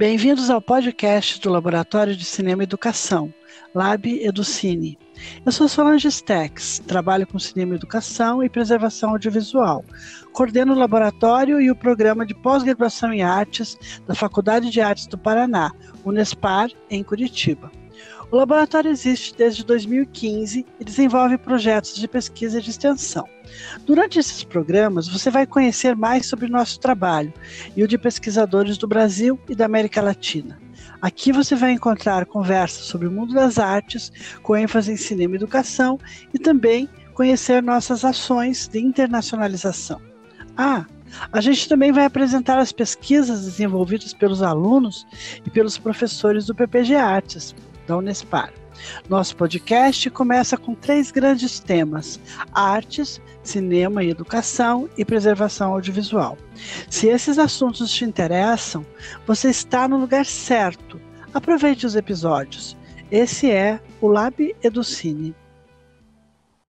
Bem-vindos ao podcast do Laboratório de Cinema e Educação, Lab Educine. Eu sou Solange Stex, trabalho com cinema, educação e preservação audiovisual. Coordeno o laboratório e o programa de pós-graduação em artes da Faculdade de Artes do Paraná, Unespar, em Curitiba. O laboratório existe desde 2015 e desenvolve projetos de pesquisa e de extensão. Durante esses programas, você vai conhecer mais sobre nosso trabalho e o de pesquisadores do Brasil e da América Latina. Aqui você vai encontrar conversas sobre o mundo das artes, com ênfase em cinema e educação, e também conhecer nossas ações de internacionalização. Ah, a gente também vai apresentar as pesquisas desenvolvidas pelos alunos e pelos professores do PPG Artes, da Unespar. Nosso podcast começa com três grandes temas: artes, cinema e educação e preservação audiovisual. Se esses assuntos te interessam, você está no lugar certo. Aproveite os episódios. Esse é o Lab Educine.